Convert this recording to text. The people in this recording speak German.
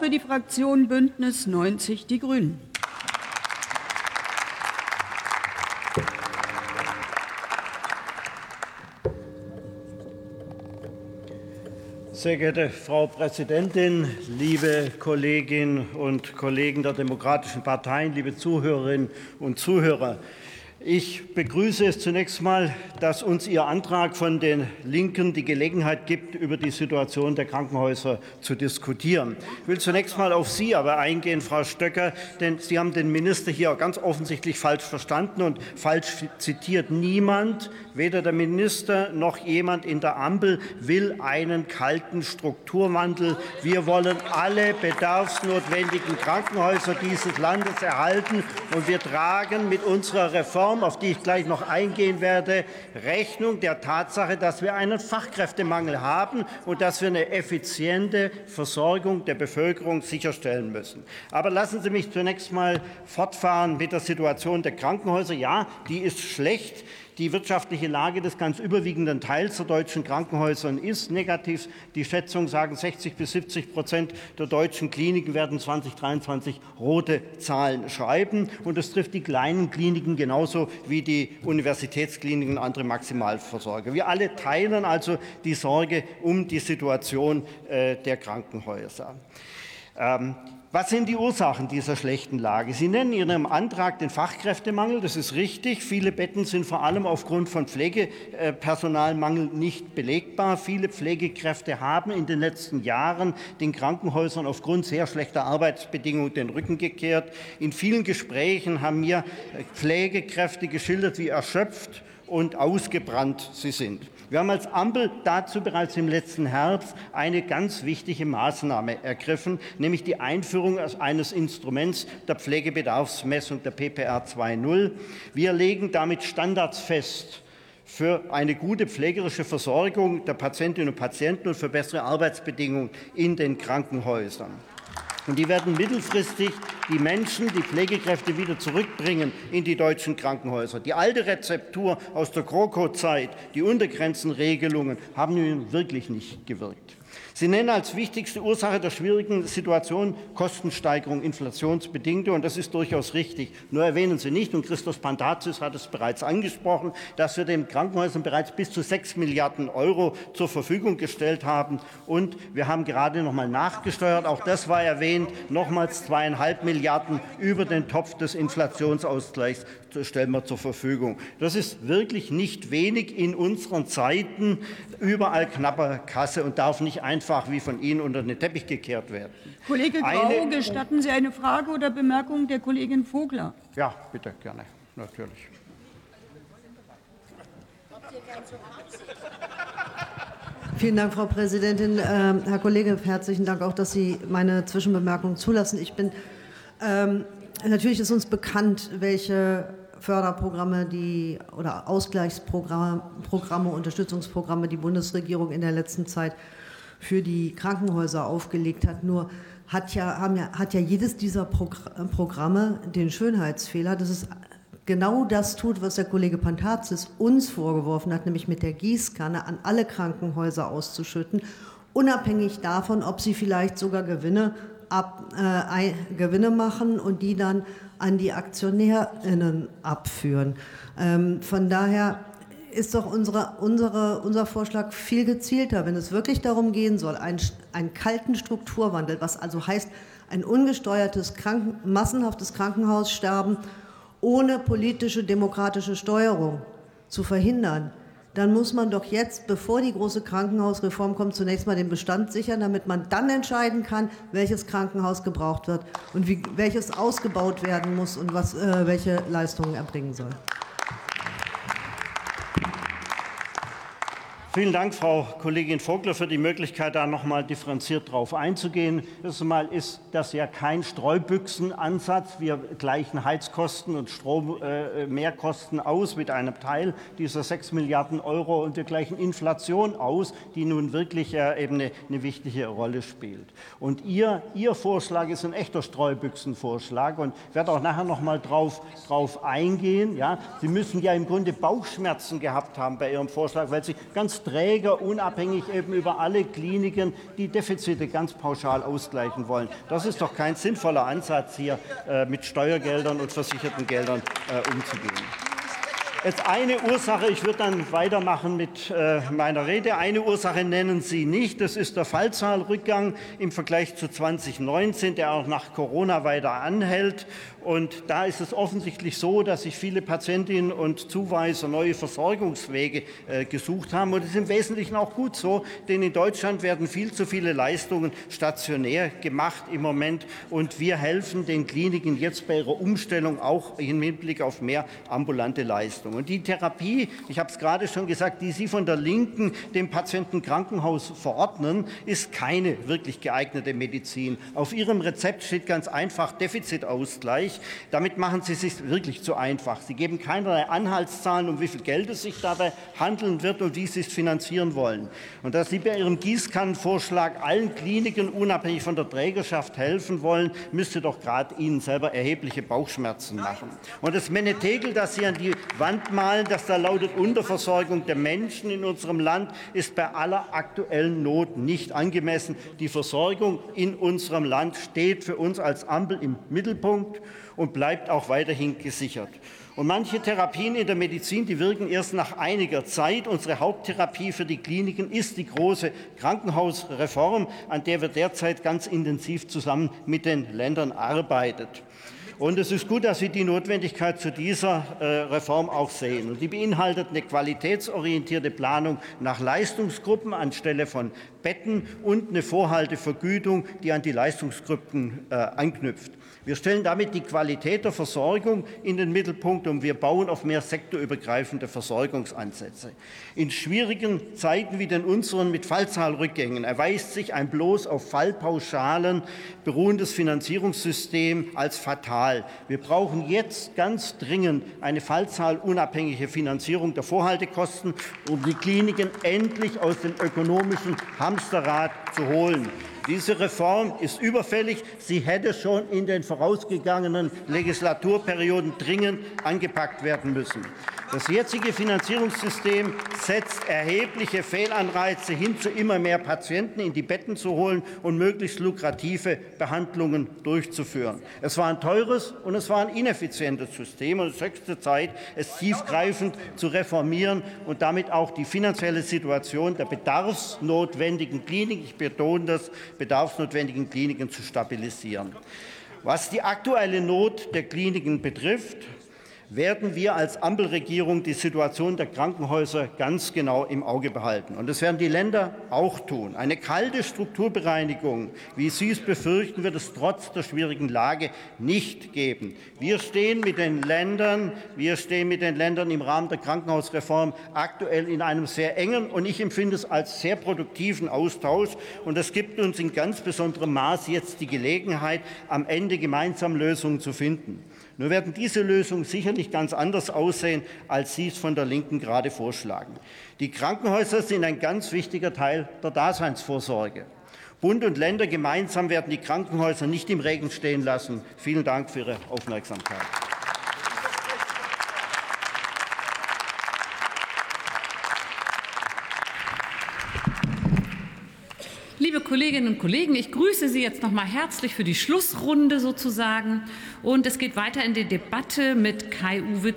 für die Fraktion Bündnis 90 Die Grünen. Sehr geehrte Frau Präsidentin, liebe Kolleginnen und Kollegen der demokratischen Parteien, liebe Zuhörerinnen und Zuhörer! Ich begrüße es zunächst mal, dass uns Ihr Antrag von den Linken die Gelegenheit gibt, über die Situation der Krankenhäuser zu diskutieren. Ich will zunächst mal auf Sie aber eingehen, Frau Stöcker, denn Sie haben den Minister hier ganz offensichtlich falsch verstanden und falsch zitiert. Niemand, weder der Minister noch jemand in der Ampel will einen kalten Strukturwandel. Wir wollen alle bedarfsnotwendigen Krankenhäuser dieses Landes erhalten, und wir tragen mit unserer Reform Reform, auf die ich gleich noch eingehen werde, Rechnung der Tatsache, dass wir einen Fachkräftemangel haben und dass wir eine effiziente Versorgung der Bevölkerung sicherstellen müssen. Aber lassen Sie mich zunächst mal fortfahren mit der Situation der Krankenhäuser. Ja, die ist schlecht. Die wirtschaftliche Lage des ganz überwiegenden Teils der deutschen Krankenhäuser ist negativ. Die Schätzungen sagen, 60 bis 70 Prozent der deutschen Kliniken werden 2023 rote Zahlen schreiben. Und das trifft die kleinen Kliniken genauso wie die Universitätskliniken und andere Maximalversorger. Wir alle teilen also die Sorge um die Situation äh, der Krankenhäuser. Ähm, was sind die Ursachen dieser schlechten Lage? Sie nennen in Ihrem Antrag den Fachkräftemangel. Das ist richtig. Viele Betten sind vor allem aufgrund von Pflegepersonalmangel nicht belegbar. Viele Pflegekräfte haben in den letzten Jahren den Krankenhäusern aufgrund sehr schlechter Arbeitsbedingungen den Rücken gekehrt. In vielen Gesprächen haben mir Pflegekräfte geschildert, wie erschöpft und ausgebrannt sie sind. Wir haben als Ampel dazu bereits im letzten Herbst eine ganz wichtige Maßnahme ergriffen, nämlich die Einführung eines Instruments der Pflegebedarfsmessung der PPR 2.0. Wir legen damit Standards fest für eine gute pflegerische Versorgung der Patientinnen und Patienten und für bessere Arbeitsbedingungen in den Krankenhäusern. Und die werden mittelfristig die Menschen, die Pflegekräfte wieder zurückbringen in die deutschen Krankenhäuser. Die alte Rezeptur aus der GroKo-Zeit, die Untergrenzenregelungen, haben nun wirklich nicht gewirkt. Sie nennen als wichtigste Ursache der schwierigen Situation Kostensteigerung, inflationsbedingte, und das ist durchaus richtig. Nur erwähnen Sie nicht, und Christos Pantazis hat es bereits angesprochen, dass wir den Krankenhäusern bereits bis zu 6 Milliarden Euro zur Verfügung gestellt haben. Und wir haben gerade noch mal nachgesteuert, auch das war erwähnt, nochmals zweieinhalb Milliarden über den Topf des Inflationsausgleichs stellen wir zur Verfügung. Das ist wirklich nicht wenig in unseren Zeiten, überall knapper Kasse und darf nicht einfach einfach wie von Ihnen unter den Teppich gekehrt werden. Kollege Grau, eine, gestatten Sie eine Frage oder Bemerkung der Kollegin Vogler? Ja, bitte, gerne, natürlich. Vielen Dank, Frau Präsidentin. Ähm, Herr Kollege, herzlichen Dank auch, dass Sie meine Zwischenbemerkung zulassen. Ich bin, ähm, natürlich ist uns bekannt, welche Förderprogramme die, oder Ausgleichsprogramme, Programme, Unterstützungsprogramme die Bundesregierung in der letzten Zeit für die Krankenhäuser aufgelegt hat. Nur hat ja, ja, hat ja jedes dieser Programme den Schönheitsfehler, dass es genau das tut, was der Kollege Pantazis uns vorgeworfen hat, nämlich mit der Gießkanne an alle Krankenhäuser auszuschütten, unabhängig davon, ob sie vielleicht sogar Gewinne, ab, äh, Gewinne machen und die dann an die AktionärInnen abführen. Ähm, von daher ist doch unsere, unsere, unser Vorschlag viel gezielter, wenn es wirklich darum gehen soll, einen, einen kalten Strukturwandel, was also heißt, ein ungesteuertes, Kranken, massenhaftes Krankenhaussterben ohne politische, demokratische Steuerung zu verhindern, dann muss man doch jetzt, bevor die große Krankenhausreform kommt, zunächst mal den Bestand sichern, damit man dann entscheiden kann, welches Krankenhaus gebraucht wird und wie, welches ausgebaut werden muss und was, äh, welche Leistungen erbringen soll. Vielen Dank, Frau Kollegin Vogler, für die Möglichkeit, da noch mal differenziert darauf einzugehen. Erstens einmal ist das ja kein Streubüchsenansatz. Wir gleichen Heizkosten und Strommehrkosten äh, aus mit einem Teil dieser 6 Milliarden Euro und wir gleichen Inflation aus, die nun wirklich äh, eben eine, eine, wichtige Rolle spielt. Und Ihr, Ihr Vorschlag ist ein echter Streubüchsenvorschlag und ich werde auch nachher noch mal drauf, drauf eingehen. Ja, Sie müssen ja im Grunde Bauchschmerzen gehabt haben bei Ihrem Vorschlag, weil Sie ganz Leistungsträger unabhängig eben über alle Kliniken die Defizite ganz pauschal ausgleichen wollen. Das ist doch kein sinnvoller Ansatz, hier äh, mit Steuergeldern und versicherten Geldern äh, umzugehen. Jetzt eine Ursache, ich würde dann weitermachen mit äh, meiner Rede. Eine Ursache nennen Sie nicht, das ist der Fallzahlrückgang im Vergleich zu 2019, der auch nach Corona weiter anhält. Und da ist es offensichtlich so, dass sich viele Patientinnen und Zuweiser neue Versorgungswege äh, gesucht haben. Und das ist im Wesentlichen auch gut so, denn in Deutschland werden viel zu viele Leistungen stationär gemacht im Moment. Und wir helfen den Kliniken jetzt bei ihrer Umstellung auch im Hinblick auf mehr ambulante Leistungen. Und die Therapie, ich habe es gerade schon gesagt, die Sie von der Linken dem Patientenkrankenhaus verordnen, ist keine wirklich geeignete Medizin. Auf Ihrem Rezept steht ganz einfach Defizitausgleich. Damit machen Sie es sich wirklich zu einfach. Sie geben keinerlei Anhaltszahlen, um wie viel Geld es sich dabei handeln wird und wie Sie es finanzieren wollen. Und dass Sie bei Ihrem Gießkannenvorschlag allen Kliniken unabhängig von der Trägerschaft helfen wollen, müsste doch gerade Ihnen selber erhebliche Bauchschmerzen machen. Und das Menetegel, das Sie an die Wand malen, das da lautet Unterversorgung der Menschen in unserem Land, ist bei aller aktuellen Not nicht angemessen. Die Versorgung in unserem Land steht für uns als Ampel im Mittelpunkt und bleibt auch weiterhin gesichert. Und manche Therapien in der Medizin, die wirken erst nach einiger Zeit. Unsere Haupttherapie für die Kliniken ist die große Krankenhausreform, an der wir derzeit ganz intensiv zusammen mit den Ländern arbeiten. Und es ist gut, dass Sie die Notwendigkeit zu dieser äh, Reform auch sehen. Und die beinhaltet eine qualitätsorientierte Planung nach Leistungsgruppen anstelle von Betten und eine Vorhaltevergütung, die an die Leistungsgruppen äh, anknüpft. Wir stellen damit die Qualität der Versorgung in den Mittelpunkt und wir bauen auf mehr sektorübergreifende Versorgungsansätze. In schwierigen Zeiten wie den unseren mit Fallzahlrückgängen erweist sich ein bloß auf Fallpauschalen beruhendes Finanzierungssystem als fatal. Wir brauchen jetzt ganz dringend eine fallzahlunabhängige Finanzierung der Vorhaltekosten, um die Kliniken endlich aus dem ökonomischen Hamsterrad zu holen. Diese Reform ist überfällig. Sie hätte schon in den vorausgegangenen Legislaturperioden dringend angepackt werden müssen. Das jetzige Finanzierungssystem setzt erhebliche Fehlanreize hin, zu immer mehr Patienten in die Betten zu holen und möglichst lukrative Behandlungen durchzuführen. Es war ein teures und es war ein ineffizientes System und es ist höchste Zeit, es tiefgreifend zu reformieren und damit auch die finanzielle Situation der bedarfsnotwendigen Kliniken, ich betone das, bedarfsnotwendigen Kliniken zu stabilisieren. Was die aktuelle Not der Kliniken betrifft, werden wir als Ampelregierung die Situation der Krankenhäuser ganz genau im Auge behalten. Und das werden die Länder auch tun. Eine kalte Strukturbereinigung, wie Sie es befürchten, wird es trotz der schwierigen Lage nicht geben. Wir stehen mit den Ländern, wir stehen mit den Ländern im Rahmen der Krankenhausreform aktuell in einem sehr engen und ich empfinde es als sehr produktiven Austausch. Und das gibt uns in ganz besonderem Maß jetzt die Gelegenheit, am Ende gemeinsam Lösungen zu finden. Nur werden diese Lösungen sicherlich ganz anders aussehen, als Sie es von der Linken gerade vorschlagen. Die Krankenhäuser sind ein ganz wichtiger Teil der Daseinsvorsorge. Bund und Länder gemeinsam werden die Krankenhäuser nicht im Regen stehen lassen. Vielen Dank für Ihre Aufmerksamkeit. Liebe Kolleginnen und Kollegen, ich grüße Sie jetzt noch mal herzlich für die Schlussrunde sozusagen. Und es geht weiter in die Debatte mit Kai-Uwe